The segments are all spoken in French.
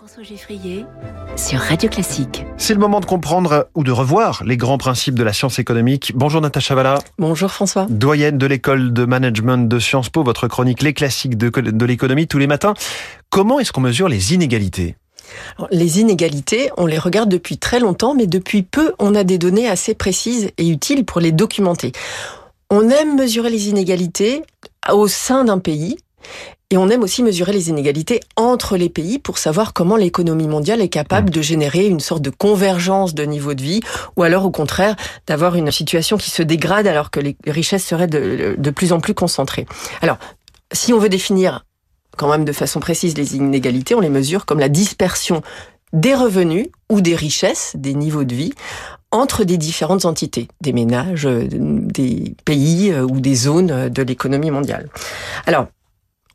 François Geffrier sur Radio Classique. C'est le moment de comprendre ou de revoir les grands principes de la science économique. Bonjour Natacha Valla. Bonjour François. Doyenne de l'école de management de Sciences Po, votre chronique Les classiques de, de l'économie tous les matins. Comment est-ce qu'on mesure les inégalités? Les inégalités, on les regarde depuis très longtemps, mais depuis peu, on a des données assez précises et utiles pour les documenter. On aime mesurer les inégalités au sein d'un pays et on aime aussi mesurer les inégalités entre les pays pour savoir comment l'économie mondiale est capable de générer une sorte de convergence de niveau de vie, ou alors au contraire d'avoir une situation qui se dégrade alors que les richesses seraient de, de plus en plus concentrées. Alors, si on veut définir quand même de façon précise les inégalités, on les mesure comme la dispersion des revenus ou des richesses, des niveaux de vie, entre des différentes entités, des ménages, des pays euh, ou des zones de l'économie mondiale. Alors,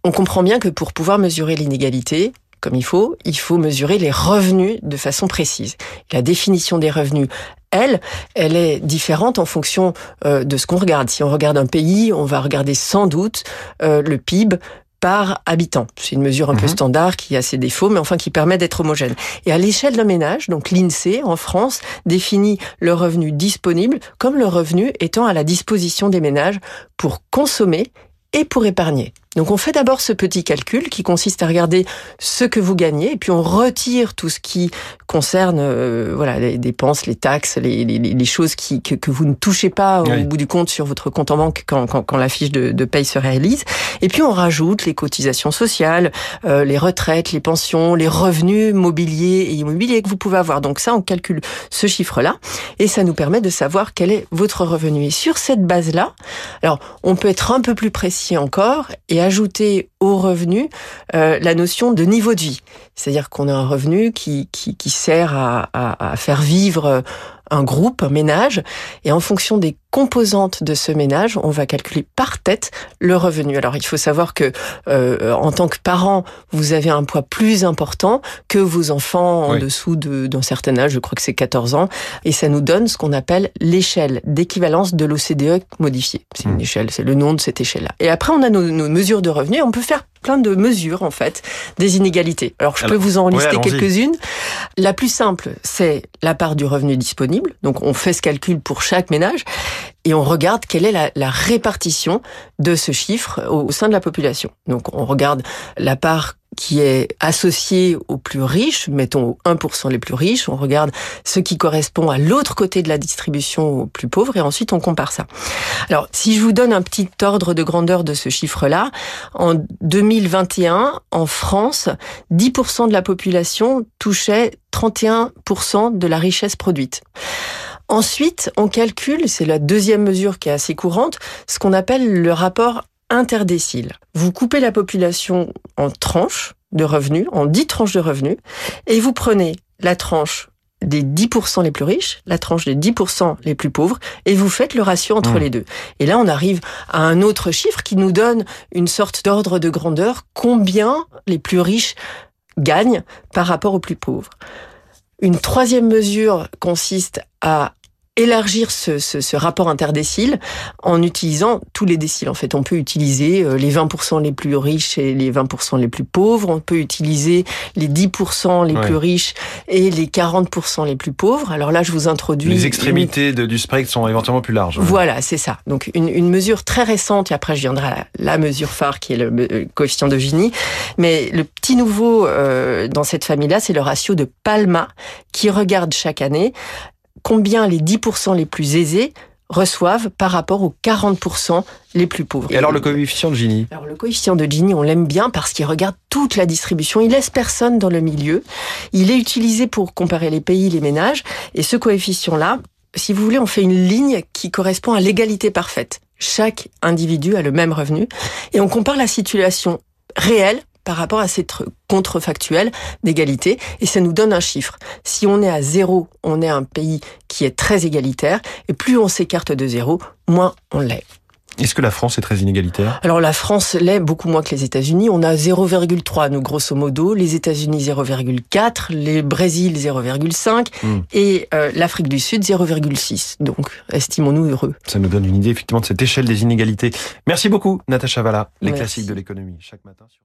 on comprend bien que pour pouvoir mesurer l'inégalité, comme il faut, il faut mesurer les revenus de façon précise. La définition des revenus, elle, elle est différente en fonction euh, de ce qu'on regarde. Si on regarde un pays, on va regarder sans doute euh, le PIB par habitant. C'est une mesure un peu mhm. standard qui a ses défauts, mais enfin qui permet d'être homogène. Et à l'échelle d'un ménage, donc l'INSEE en France définit le revenu disponible comme le revenu étant à la disposition des ménages pour consommer et pour épargner. Donc on fait d'abord ce petit calcul qui consiste à regarder ce que vous gagnez et puis on retire tout ce qui concerne euh, voilà les dépenses, les taxes, les, les, les choses qui, que, que, vous ne touchez pas au bout du compte sur votre compte en banque quand, quand, quand la fiche de, de, paye se réalise. Et puis on rajoute les cotisations sociales, euh, les retraites, les pensions, les revenus mobiliers et immobiliers que vous pouvez avoir. Donc ça, on calcule ce chiffre-là et ça nous permet de savoir quel est votre revenu. Et sur cette base-là, alors on peut être un peu plus précis encore et ajouter au revenu euh, la notion de niveau de vie. C'est-à-dire qu'on a un revenu qui, qui, qui sert à, à, à, faire vivre un groupe, un ménage, et en fonction des composantes de ce ménage, on va calculer par tête le revenu. Alors il faut savoir que euh, en tant que parent, vous avez un poids plus important que vos enfants en dessous d'un certain âge, je crois que c'est 14 ans, et ça nous donne ce qu'on appelle l'échelle d'équivalence de l'OCDE modifiée. C'est une hmm. échelle, c'est le nom de cette échelle-là. Et après, on a nos, nos mesures de revenus, on peut faire plein de mesures en fait des inégalités. Alors je peux vous en lister quelques-unes. La plus simple, c'est la part du revenu disponible. Donc on fait ce calcul pour chaque ménage et on regarde quelle est la, répartition de ce chiffre au sein de la population. Donc on regarde la part qui est associé aux plus riches, mettons aux 1% les plus riches, on regarde ce qui correspond à l'autre côté de la distribution aux plus pauvres et ensuite on compare ça. Alors, si je vous donne un petit ordre de grandeur de ce chiffre-là, en 2021, en France, 10% de la population touchait 31% de la richesse produite. Ensuite, on calcule, c'est la deuxième mesure qui est assez courante, ce qu'on appelle le rapport interdécile. Vous coupez la population en tranches de revenus, en 10 tranches de revenus, et vous prenez la tranche des 10% les plus riches, la tranche des 10% les plus pauvres, et vous faites le ratio entre mmh. les deux. Et là, on arrive à un autre chiffre qui nous donne une sorte d'ordre de grandeur, combien les plus riches gagnent par rapport aux plus pauvres? Une troisième mesure consiste à élargir ce, ce, ce, rapport interdécile en utilisant tous les déciles. En fait, on peut utiliser euh, les 20% les plus riches et les 20% les plus pauvres. On peut utiliser les 10% les plus riches et les 40% les plus pauvres. Alors là, je vous introduis... Les extrémités de, du spectre sont éventuellement plus larges. Voilà, c'est ça. Donc une, une, mesure très récente, et après je viendrai à la, la mesure phare qui est le, le, coefficient de Gini. Mais le petit nouveau euh, dans cette famille-là, c'est le ratio de Palma qui regarde chaque année combien les 10% les plus aisés reçoivent par rapport aux 40% les plus pauvres. Et alors le coefficient de Gini? Alors le coefficient de Gini, on l'aime bien parce qu'il regarde toute la distribution, il laisse personne dans le milieu. Il est utilisé pour comparer les pays, les ménages et ce coefficient-là, si vous voulez, on fait une ligne qui correspond à l'égalité parfaite. Chaque individu a le même revenu et on compare la situation réelle par rapport à cette contrefactuelle d'égalité et ça nous donne un chiffre. Si on est à zéro, on est un pays qui est très égalitaire et plus on s'écarte de zéro, moins on l'est. Est-ce que la France est très inégalitaire? Alors la France l'est beaucoup moins que les États-Unis. On a 0,3 nous grosso modo, les États-Unis 0,4, les Brésil 0,5 hmm. et euh, l'Afrique du Sud 0,6. Donc estimons-nous heureux. Ça nous donne une idée effectivement de cette échelle des inégalités. Merci beaucoup Natacha Valla, les Merci. classiques de l'économie chaque matin sur